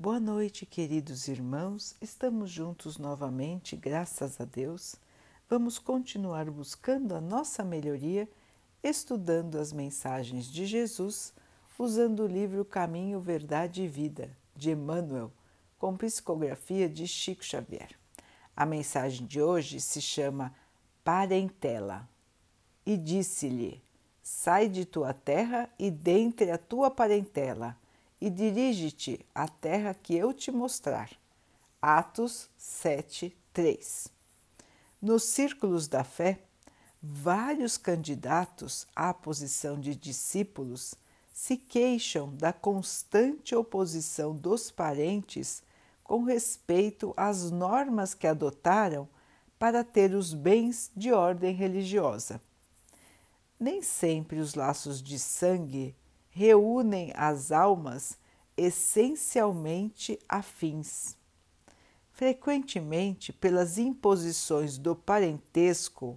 Boa noite, queridos irmãos. Estamos juntos novamente, graças a Deus. Vamos continuar buscando a nossa melhoria, estudando as mensagens de Jesus, usando o livro Caminho, Verdade e Vida, de Emmanuel, com psicografia de Chico Xavier. A mensagem de hoje se chama Parentela. E disse-lhe: Sai de tua terra e dentre a tua parentela e dirige-te à terra que eu te mostrar. Atos 7, 3. Nos círculos da fé, vários candidatos à posição de discípulos se queixam da constante oposição dos parentes com respeito às normas que adotaram para ter os bens de ordem religiosa. Nem sempre os laços de sangue reúnem as almas essencialmente afins. Frequentemente, pelas imposições do parentesco,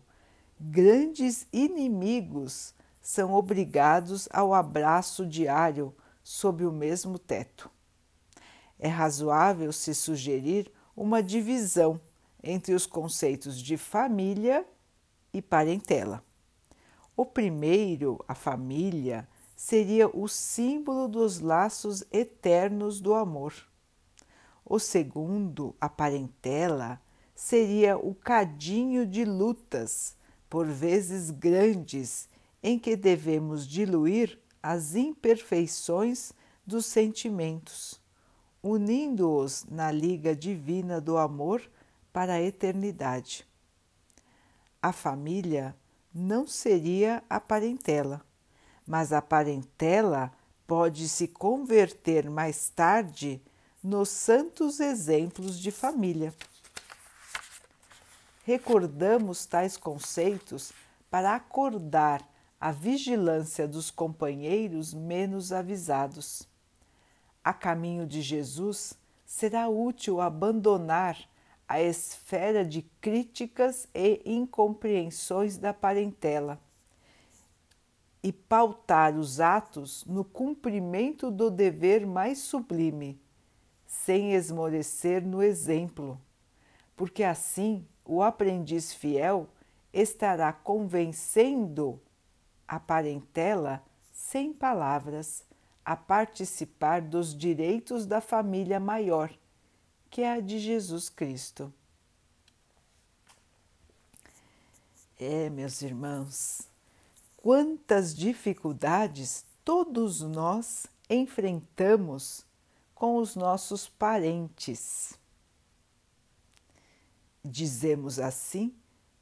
grandes inimigos são obrigados ao abraço diário sob o mesmo teto. É razoável se sugerir uma divisão entre os conceitos de família e parentela. O primeiro, a família, seria o símbolo dos laços eternos do amor. O segundo, a parentela, seria o cadinho de lutas, por vezes grandes, em que devemos diluir as imperfeições dos sentimentos, unindo-os na liga divina do amor para a eternidade. A família não seria a parentela mas a parentela pode se converter mais tarde nos santos exemplos de família. Recordamos tais conceitos para acordar a vigilância dos companheiros menos avisados. A caminho de Jesus, será útil abandonar a esfera de críticas e incompreensões da parentela e pautar os atos no cumprimento do dever mais sublime, sem esmorecer no exemplo, porque assim o aprendiz fiel estará convencendo a parentela sem palavras a participar dos direitos da família maior, que é a de Jesus Cristo. É, meus irmãos, quantas dificuldades todos nós enfrentamos com os nossos parentes. Dizemos assim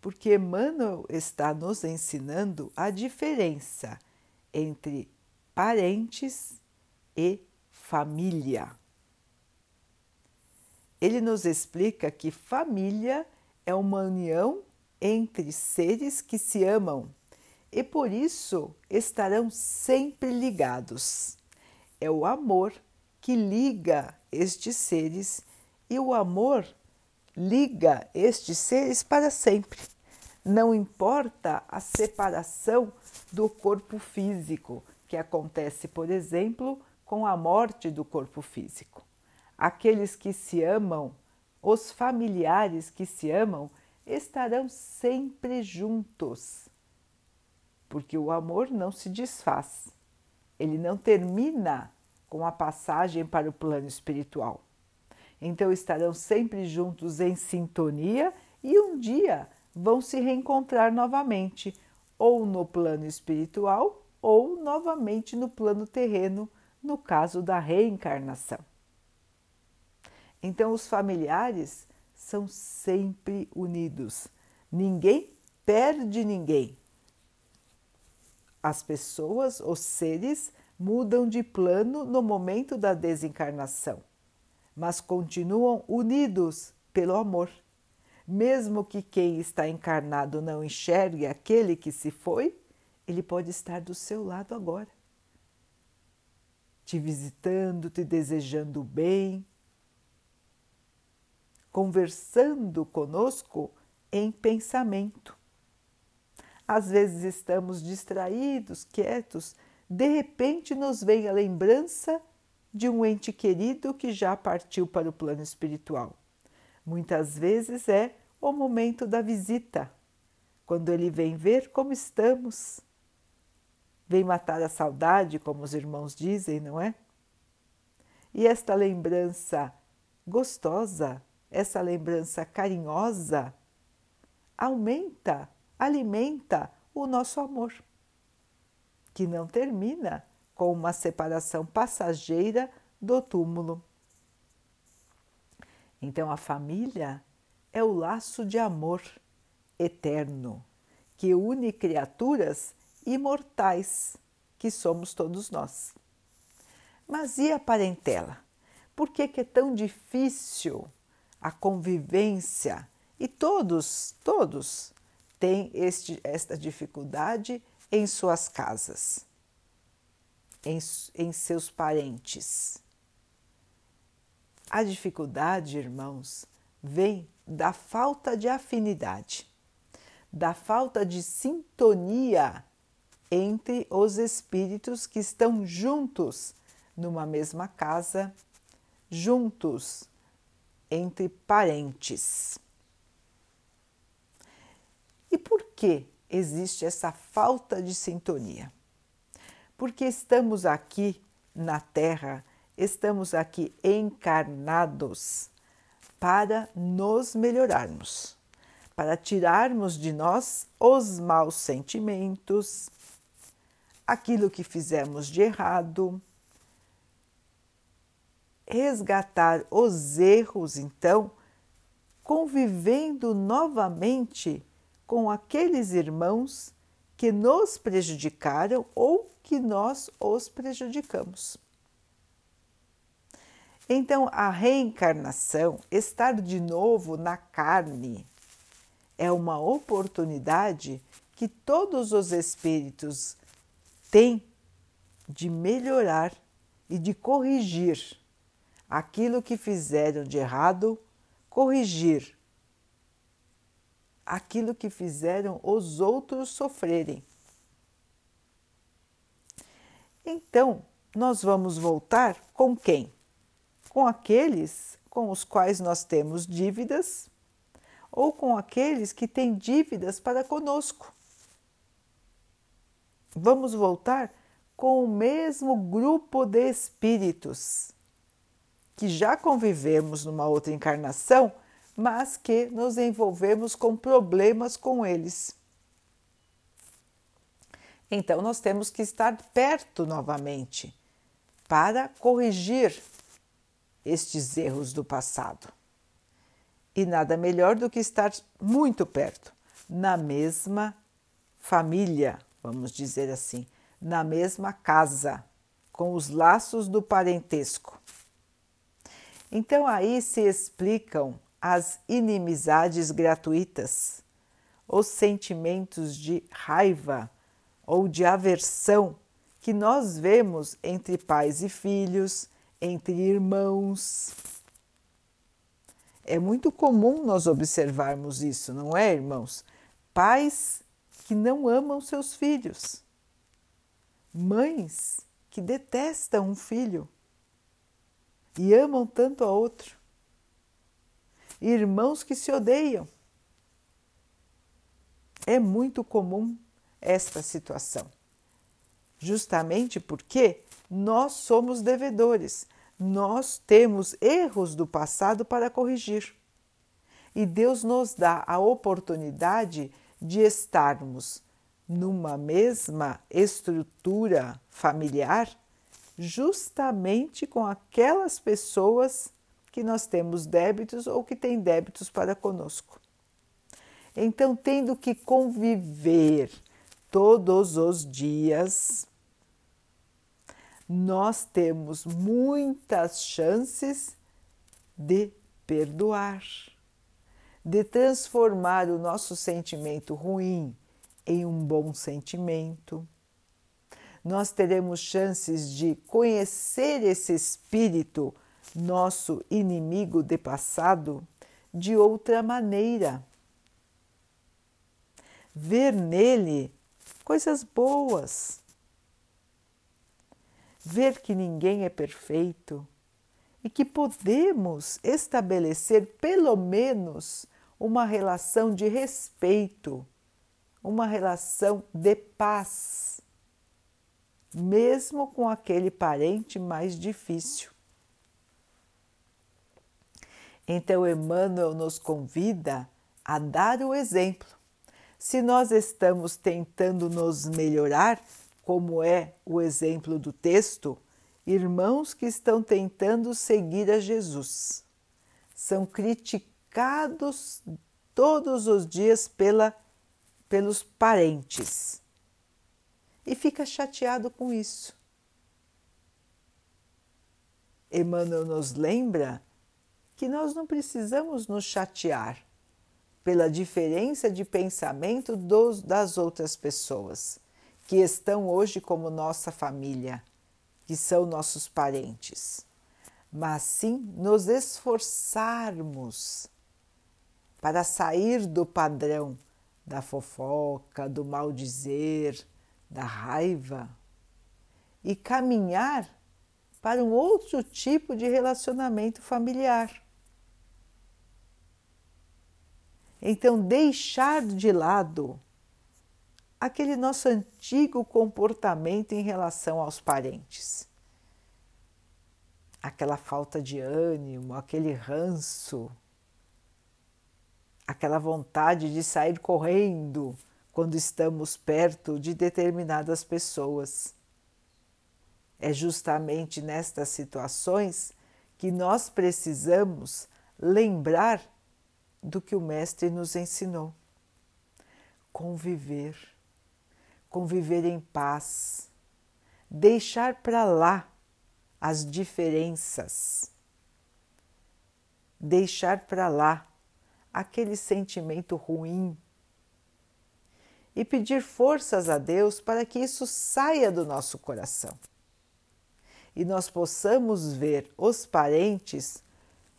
porque Emmanuel está nos ensinando a diferença entre parentes e família. Ele nos explica que família é uma união entre seres que se amam e por isso estarão sempre ligados. É o amor que liga estes seres e o amor liga estes seres para sempre. Não importa a separação do corpo físico, que acontece, por exemplo, com a morte do corpo físico. Aqueles que se amam, os familiares que se amam, estarão sempre juntos porque o amor não se desfaz, ele não termina com a passagem para o plano espiritual. Então estarão sempre juntos em sintonia e um dia vão se reencontrar novamente, ou no plano espiritual ou novamente no plano terreno, no caso da reencarnação. Então os familiares são sempre unidos. Ninguém perde ninguém. As pessoas, os seres, mudam de plano no momento da desencarnação, mas continuam unidos pelo amor. Mesmo que quem está encarnado não enxergue aquele que se foi, ele pode estar do seu lado agora, te visitando, te desejando bem, conversando conosco em pensamento. Às vezes estamos distraídos, quietos, de repente nos vem a lembrança de um ente querido que já partiu para o plano espiritual. Muitas vezes é o momento da visita, quando ele vem ver como estamos, vem matar a saudade, como os irmãos dizem, não é? E esta lembrança gostosa, essa lembrança carinhosa, aumenta, alimenta o nosso amor, que não termina com uma separação passageira do túmulo. Então, a família é o laço de amor eterno que une criaturas imortais, que somos todos nós. Mas e a parentela? Por que, que é tão difícil a convivência? E todos, todos têm este, esta dificuldade em suas casas, em, em seus parentes. A dificuldade, irmãos, vem da falta de afinidade, da falta de sintonia entre os espíritos que estão juntos numa mesma casa, juntos entre parentes. E por que existe essa falta de sintonia? Porque estamos aqui na Terra, estamos aqui encarnados para nos melhorarmos, para tirarmos de nós os maus sentimentos, aquilo que fizemos de errado, resgatar os erros, então, convivendo novamente com aqueles irmãos que nos prejudicaram ou que nós os prejudicamos. Então, a reencarnação, estar de novo na carne, é uma oportunidade que todos os espíritos têm de melhorar e de corrigir aquilo que fizeram de errado, corrigir aquilo que fizeram os outros sofrerem. Então, nós vamos voltar com quem? com aqueles com os quais nós temos dívidas ou com aqueles que têm dívidas para conosco. Vamos voltar com o mesmo grupo de espíritos que já convivemos numa outra encarnação, mas que nos envolvemos com problemas com eles. Então, nós temos que estar perto novamente para corrigir estes erros do passado. E nada melhor do que estar muito perto, na mesma família, vamos dizer assim, na mesma casa, com os laços do parentesco. Então aí se explicam as inimizades gratuitas, os sentimentos de raiva ou de aversão que nós vemos entre pais e filhos, entre irmãos. É muito comum nós observarmos isso, não é, irmãos? Pais que não amam seus filhos, mães que detestam um filho e amam tanto a outro, irmãos que se odeiam. É muito comum esta situação, justamente porque nós somos devedores, nós temos erros do passado para corrigir. E Deus nos dá a oportunidade de estarmos numa mesma estrutura familiar, justamente com aquelas pessoas que nós temos débitos ou que têm débitos para conosco. Então, tendo que conviver todos os dias nós temos muitas chances de perdoar, de transformar o nosso sentimento ruim em um bom sentimento. Nós teremos chances de conhecer esse espírito, nosso inimigo de passado, de outra maneira. Ver nele coisas boas, ver que ninguém é perfeito e que podemos estabelecer pelo menos uma relação de respeito, uma relação de paz, mesmo com aquele parente mais difícil. Então, Emmanuel nos convida a dar o exemplo. Se nós estamos tentando nos melhorar, como é o exemplo do texto, irmãos que estão tentando seguir a Jesus. São criticados todos os dias pela, pelos parentes e fica chateado com isso. Emmanuel nos lembra que nós não precisamos nos chatear pela diferença de pensamento dos, das outras pessoas que estão hoje como nossa família que são nossos parentes, mas sim nos esforçarmos para sair do padrão da fofoca, do mal dizer, da raiva e caminhar para um outro tipo de relacionamento familiar. Então, deixar de lado aquele nosso antigo comportamento em relação aos parentes. Aquela falta de ânimo, aquele ranço, aquela vontade de sair correndo quando estamos perto de determinadas pessoas. É justamente nestas situações que nós precisamos lembrar do que o Mestre nos ensinou: conviver. Conviver em paz, deixar para lá as diferenças, deixar para lá aquele sentimento ruim. E pedir forças a Deus para que isso saia do nosso coração. E nós possamos ver os parentes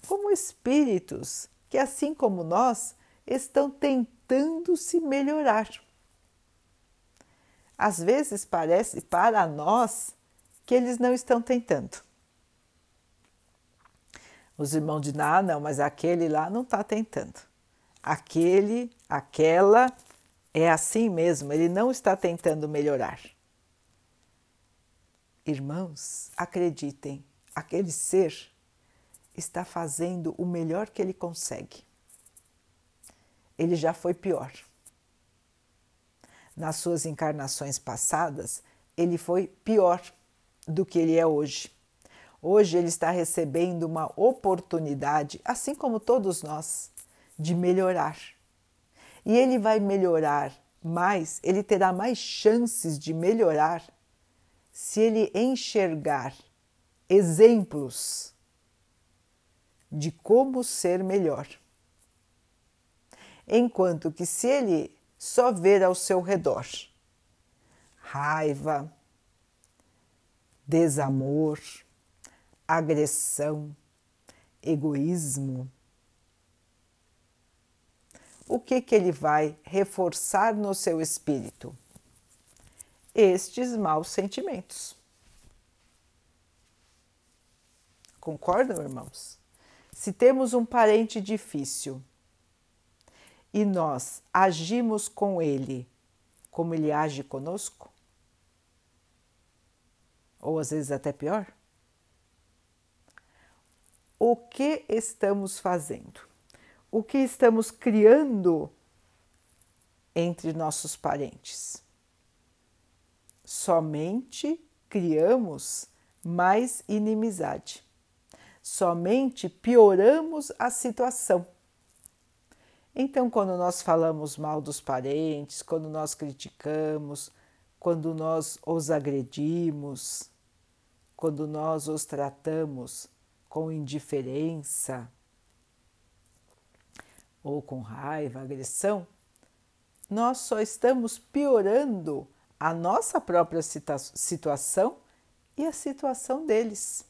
como espíritos que, assim como nós, estão tentando se melhorar. Às vezes parece para nós que eles não estão tentando. Os irmãos de ah, não, mas aquele lá não está tentando. Aquele, aquela é assim mesmo, ele não está tentando melhorar. Irmãos, acreditem, aquele ser está fazendo o melhor que ele consegue. Ele já foi pior nas suas encarnações passadas, ele foi pior do que ele é hoje. Hoje ele está recebendo uma oportunidade, assim como todos nós, de melhorar. E ele vai melhorar mais, ele terá mais chances de melhorar se ele enxergar exemplos de como ser melhor. Enquanto que se ele só ver ao seu redor raiva, desamor, agressão, egoísmo. O que, que ele vai reforçar no seu espírito? Estes maus sentimentos. Concordam, irmãos? Se temos um parente difícil, e nós agimos com ele como ele age conosco? Ou às vezes até pior? O que estamos fazendo? O que estamos criando entre nossos parentes? Somente criamos mais inimizade. Somente pioramos a situação então, quando nós falamos mal dos parentes, quando nós criticamos, quando nós os agredimos, quando nós os tratamos com indiferença ou com raiva, agressão, nós só estamos piorando a nossa própria situação e a situação deles.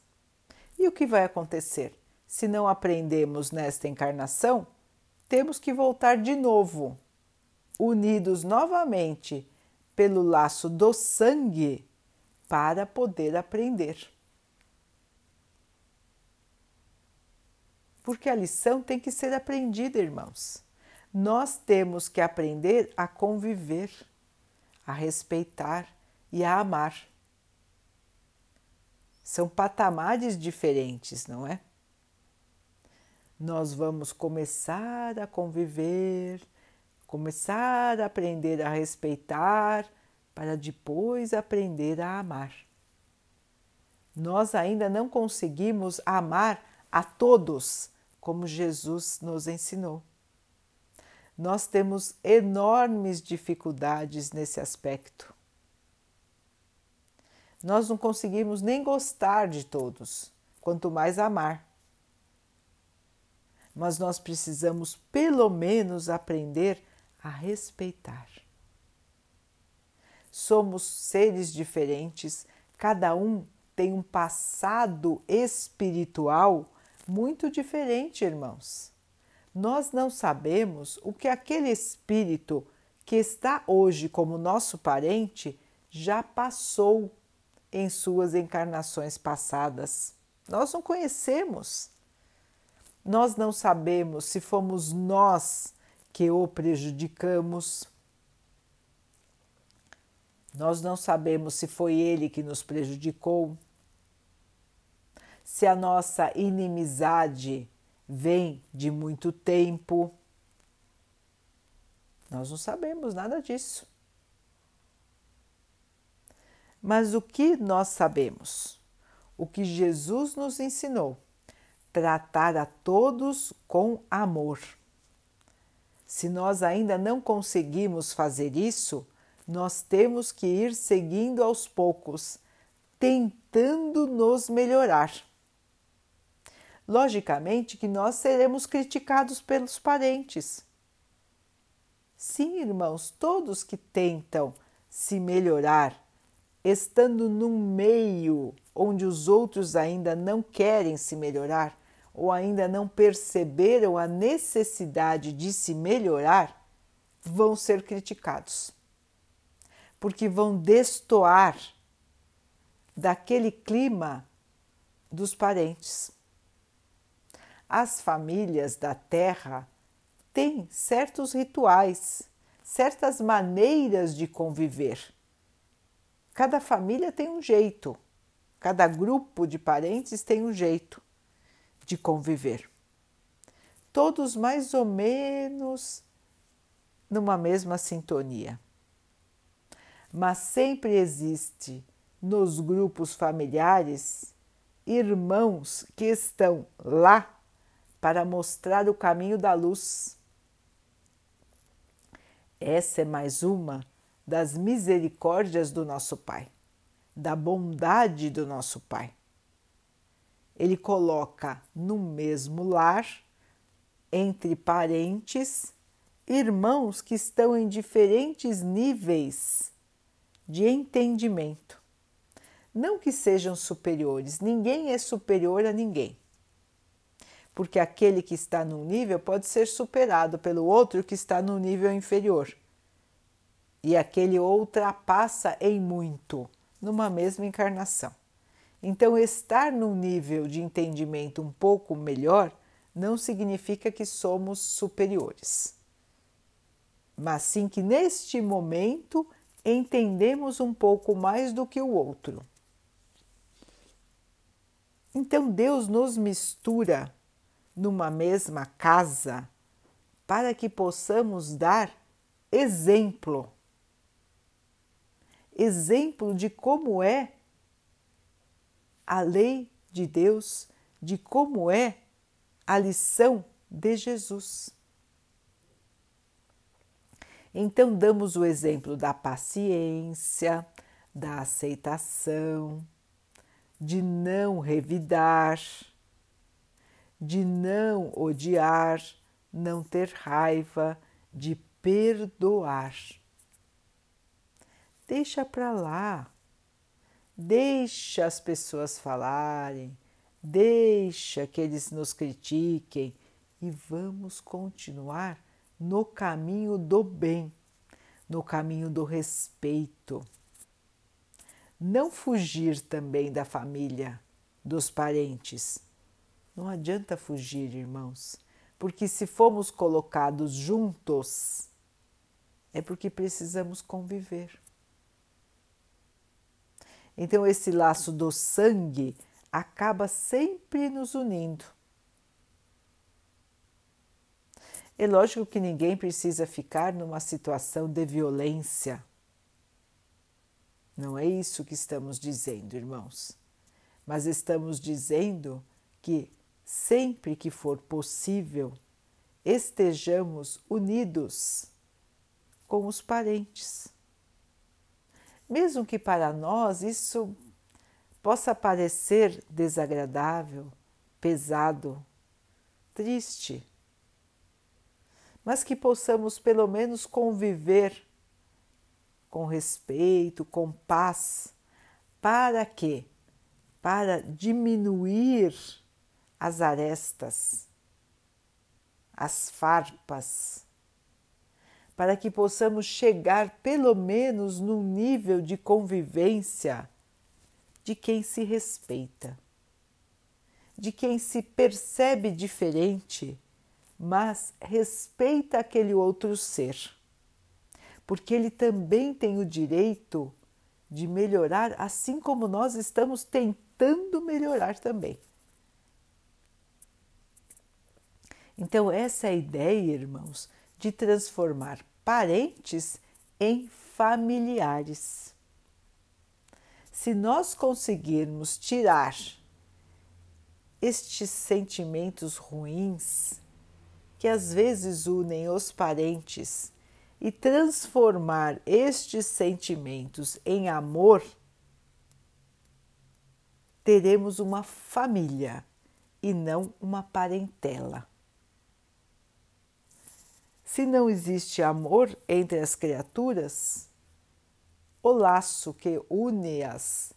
E o que vai acontecer se não aprendemos nesta encarnação? temos que voltar de novo, unidos novamente pelo laço do sangue, para poder aprender. Porque a lição tem que ser aprendida, irmãos. Nós temos que aprender a conviver, a respeitar e a amar. São patamares diferentes, não é? Nós vamos começar a conviver, começar a aprender a respeitar, para depois aprender a amar. Nós ainda não conseguimos amar a todos como Jesus nos ensinou. Nós temos enormes dificuldades nesse aspecto. Nós não conseguimos nem gostar de todos, quanto mais amar. Mas nós precisamos, pelo menos, aprender a respeitar. Somos seres diferentes, cada um tem um passado espiritual muito diferente, irmãos. Nós não sabemos o que aquele espírito que está hoje como nosso parente já passou em suas encarnações passadas. Nós não conhecemos. Nós não sabemos se fomos nós que o prejudicamos. Nós não sabemos se foi ele que nos prejudicou se a nossa inimizade vem de muito tempo. Nós não sabemos nada disso. Mas o que nós sabemos? O que Jesus nos ensinou: tratar a todos com amor. Se nós ainda não conseguimos fazer isso, nós temos que ir seguindo aos poucos, tentando nos melhorar. Logicamente que nós seremos criticados pelos parentes. Sim, irmãos, todos que tentam se melhorar, estando num meio onde os outros ainda não querem se melhorar ou ainda não perceberam a necessidade de se melhorar, vão ser criticados. Porque vão destoar daquele clima dos parentes as famílias da Terra têm certos rituais, certas maneiras de conviver. Cada família tem um jeito, cada grupo de parentes tem um jeito de conviver. Todos mais ou menos numa mesma sintonia. Mas sempre existe nos grupos familiares irmãos que estão lá para mostrar o caminho da luz. Essa é mais uma das misericórdias do nosso Pai, da bondade do nosso Pai. Ele coloca no mesmo lar, entre parentes, irmãos que estão em diferentes níveis de entendimento. Não que sejam superiores, ninguém é superior a ninguém porque aquele que está num nível pode ser superado pelo outro que está no nível inferior. E aquele ultrapassa em muito numa mesma encarnação. Então, estar num nível de entendimento um pouco melhor não significa que somos superiores, mas sim que neste momento entendemos um pouco mais do que o outro. Então, Deus nos mistura numa mesma casa para que possamos dar exemplo. Exemplo de como é a lei de Deus, de como é a lição de Jesus. Então, damos o exemplo da paciência, da aceitação, de não revidar de não odiar, não ter raiva, de perdoar. Deixa para lá, deixa as pessoas falarem, deixa que eles nos critiquem e vamos continuar no caminho do bem, no caminho do respeito. não fugir também da família, dos parentes. Não adianta fugir, irmãos, porque se fomos colocados juntos, é porque precisamos conviver. Então, esse laço do sangue acaba sempre nos unindo. É lógico que ninguém precisa ficar numa situação de violência. Não é isso que estamos dizendo, irmãos. Mas estamos dizendo que sempre que for possível, estejamos unidos com os parentes. Mesmo que para nós isso possa parecer desagradável, pesado, triste, mas que possamos pelo menos conviver com respeito, com paz, para quê? Para diminuir as arestas, as farpas, para que possamos chegar pelo menos num nível de convivência de quem se respeita, de quem se percebe diferente, mas respeita aquele outro ser, porque ele também tem o direito de melhorar, assim como nós estamos tentando melhorar também. Então, essa é a ideia, irmãos, de transformar parentes em familiares se nós conseguirmos tirar estes sentimentos ruins que às vezes unem os parentes e transformar estes sentimentos em amor, teremos uma família e não uma parentela. Se não existe amor entre as criaturas, o laço que une-as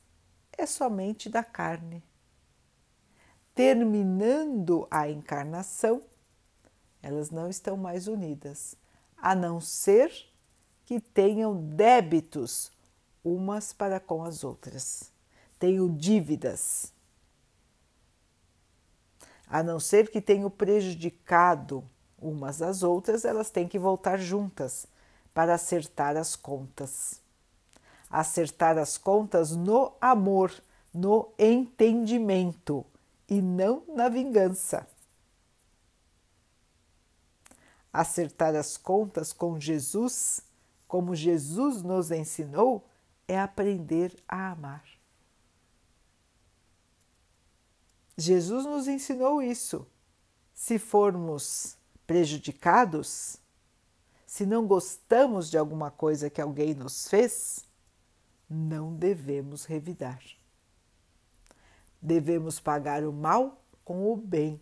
é somente da carne. Terminando a encarnação, elas não estão mais unidas, a não ser que tenham débitos umas para com as outras, tenham dívidas. A não ser que tenham prejudicado umas às outras, elas têm que voltar juntas para acertar as contas acertar as contas no amor, no entendimento e não na vingança. Acertar as contas com Jesus, como Jesus nos ensinou, é aprender a amar. Jesus nos ensinou isso. Se formos prejudicados, se não gostamos de alguma coisa que alguém nos fez, não devemos revidar. Devemos pagar o mal com o bem.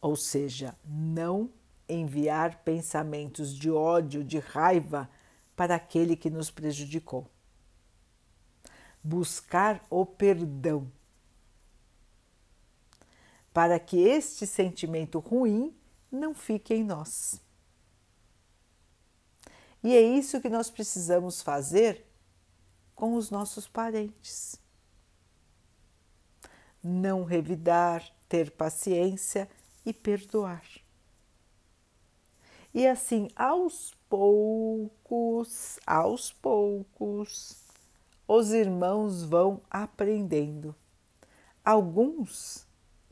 Ou seja, não enviar pensamentos de ódio, de raiva para aquele que nos prejudicou. Buscar o perdão, para que este sentimento ruim não fique em nós. E é isso que nós precisamos fazer com os nossos parentes. Não revidar, ter paciência e perdoar. E assim, aos poucos, aos poucos, os irmãos vão aprendendo. Alguns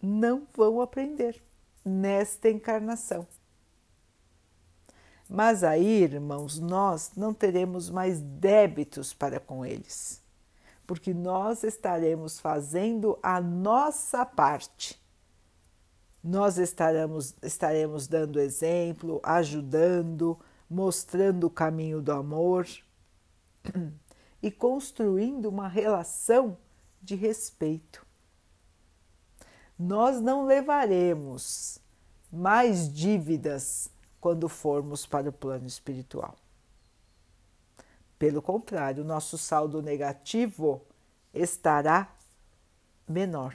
não vão aprender nesta encarnação mas aí, irmãos, nós não teremos mais débitos para com eles, porque nós estaremos fazendo a nossa parte. Nós estaremos, estaremos dando exemplo, ajudando, mostrando o caminho do amor e construindo uma relação de respeito. Nós não levaremos mais dívidas quando formos para o plano espiritual. Pelo contrário, nosso saldo negativo estará menor,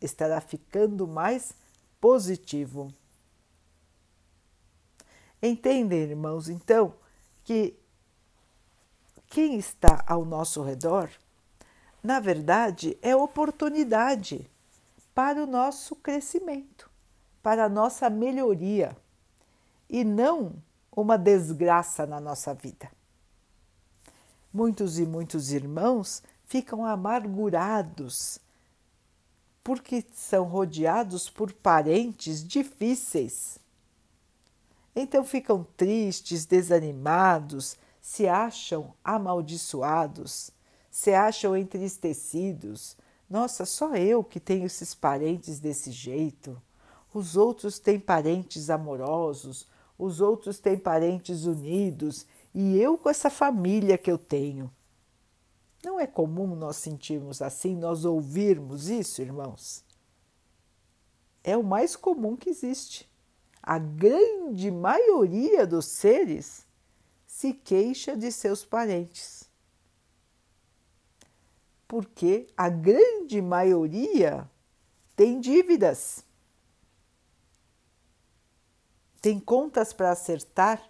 estará ficando mais positivo. Entendem, irmãos, então, que quem está ao nosso redor, na verdade, é oportunidade para o nosso crescimento, para a nossa melhoria e não uma desgraça na nossa vida. Muitos e muitos irmãos ficam amargurados porque são rodeados por parentes difíceis. Então ficam tristes, desanimados, se acham amaldiçoados, se acham entristecidos. Nossa, só eu que tenho esses parentes desse jeito. Os outros têm parentes amorosos, os outros têm parentes unidos e eu com essa família que eu tenho. Não é comum nós sentirmos assim, nós ouvirmos isso, irmãos? É o mais comum que existe. A grande maioria dos seres se queixa de seus parentes. Porque a grande maioria tem dívidas, tem contas para acertar.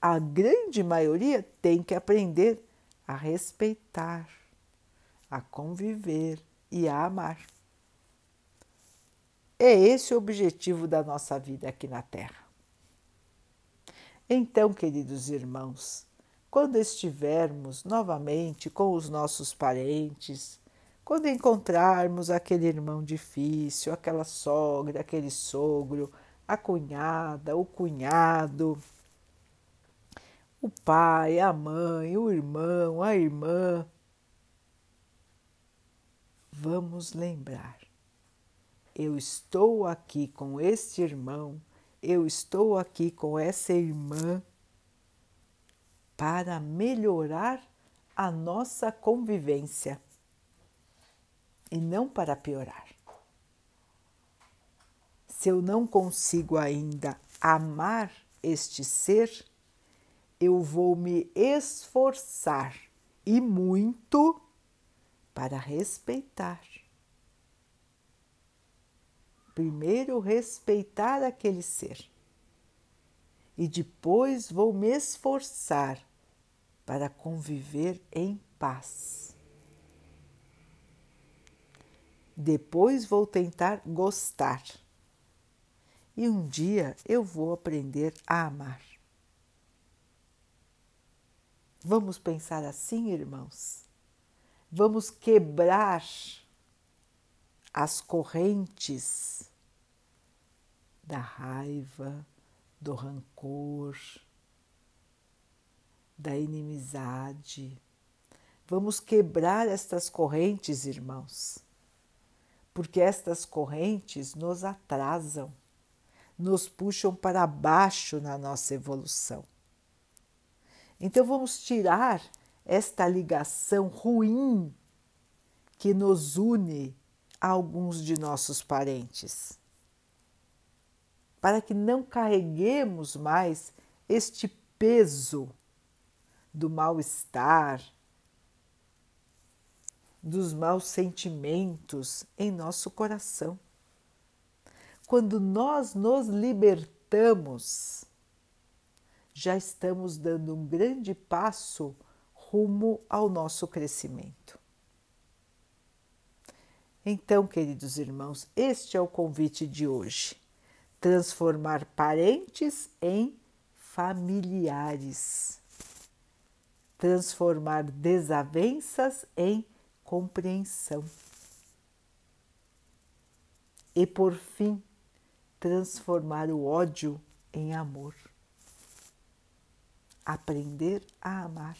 A grande maioria tem que aprender a respeitar, a conviver e a amar. É esse o objetivo da nossa vida aqui na Terra. Então, queridos irmãos, quando estivermos novamente com os nossos parentes, quando encontrarmos aquele irmão difícil, aquela sogra, aquele sogro, a cunhada, o cunhado, o pai, a mãe, o irmão, a irmã. Vamos lembrar: eu estou aqui com este irmão, eu estou aqui com essa irmã para melhorar a nossa convivência e não para piorar. Se eu não consigo ainda amar este ser, eu vou me esforçar e muito para respeitar. Primeiro, respeitar aquele ser e depois vou me esforçar para conviver em paz. Depois vou tentar gostar e um dia eu vou aprender a amar. Vamos pensar assim, irmãos? Vamos quebrar as correntes da raiva, do rancor, da inimizade. Vamos quebrar estas correntes, irmãos, porque estas correntes nos atrasam, nos puxam para baixo na nossa evolução. Então vamos tirar esta ligação ruim que nos une a alguns de nossos parentes, para que não carreguemos mais este peso do mal-estar, dos maus sentimentos em nosso coração. Quando nós nos libertamos já estamos dando um grande passo rumo ao nosso crescimento. Então, queridos irmãos, este é o convite de hoje: transformar parentes em familiares, transformar desavenças em compreensão. E, por fim, transformar o ódio em amor. Aprender a amar.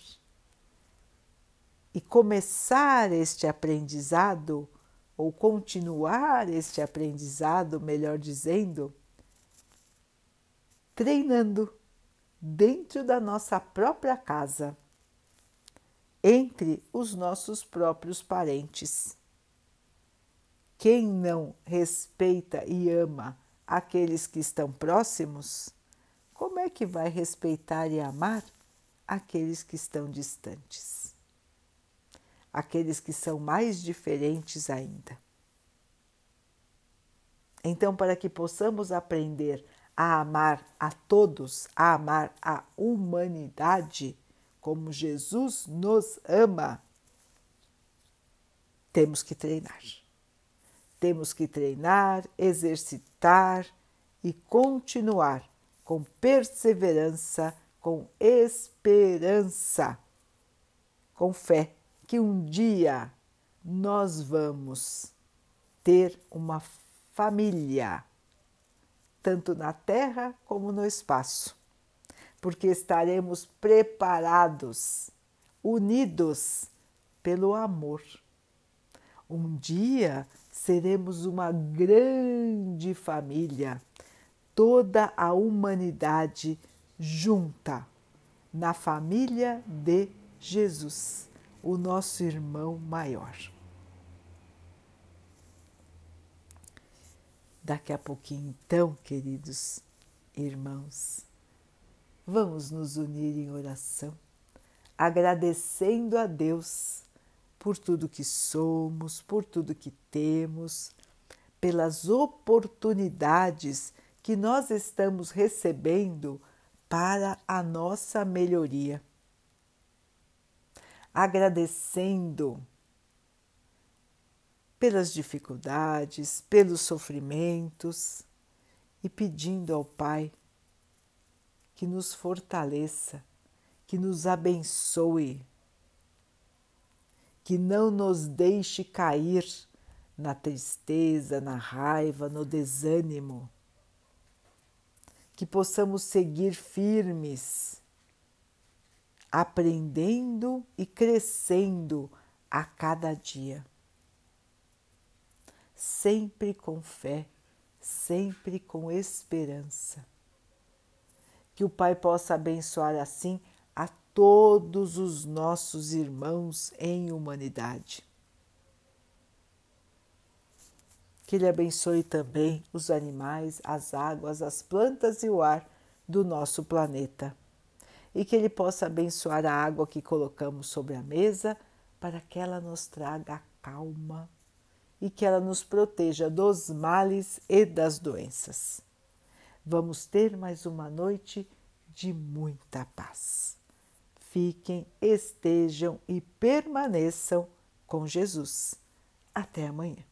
E começar este aprendizado, ou continuar este aprendizado, melhor dizendo, treinando dentro da nossa própria casa, entre os nossos próprios parentes. Quem não respeita e ama aqueles que estão próximos, como é que vai respeitar e amar aqueles que estão distantes? Aqueles que são mais diferentes ainda. Então, para que possamos aprender a amar a todos, a amar a humanidade como Jesus nos ama, temos que treinar. Temos que treinar, exercitar e continuar com perseverança, com esperança, com fé que um dia nós vamos ter uma família, tanto na terra como no espaço, porque estaremos preparados, unidos pelo amor. Um dia seremos uma grande família, toda a humanidade junta na família de Jesus, o nosso irmão maior. Daqui a pouquinho, então, queridos irmãos, vamos nos unir em oração, agradecendo a Deus por tudo que somos, por tudo que temos, pelas oportunidades que nós estamos recebendo para a nossa melhoria. Agradecendo pelas dificuldades, pelos sofrimentos e pedindo ao Pai que nos fortaleça, que nos abençoe que não nos deixe cair na tristeza, na raiva, no desânimo. Que possamos seguir firmes, aprendendo e crescendo a cada dia. Sempre com fé, sempre com esperança. Que o Pai possa abençoar assim todos os nossos irmãos em humanidade. Que Ele abençoe também os animais, as águas, as plantas e o ar do nosso planeta. E que Ele possa abençoar a água que colocamos sobre a mesa para que ela nos traga calma e que ela nos proteja dos males e das doenças. Vamos ter mais uma noite de muita paz fiquem, estejam e permaneçam com Jesus. Até amanhã.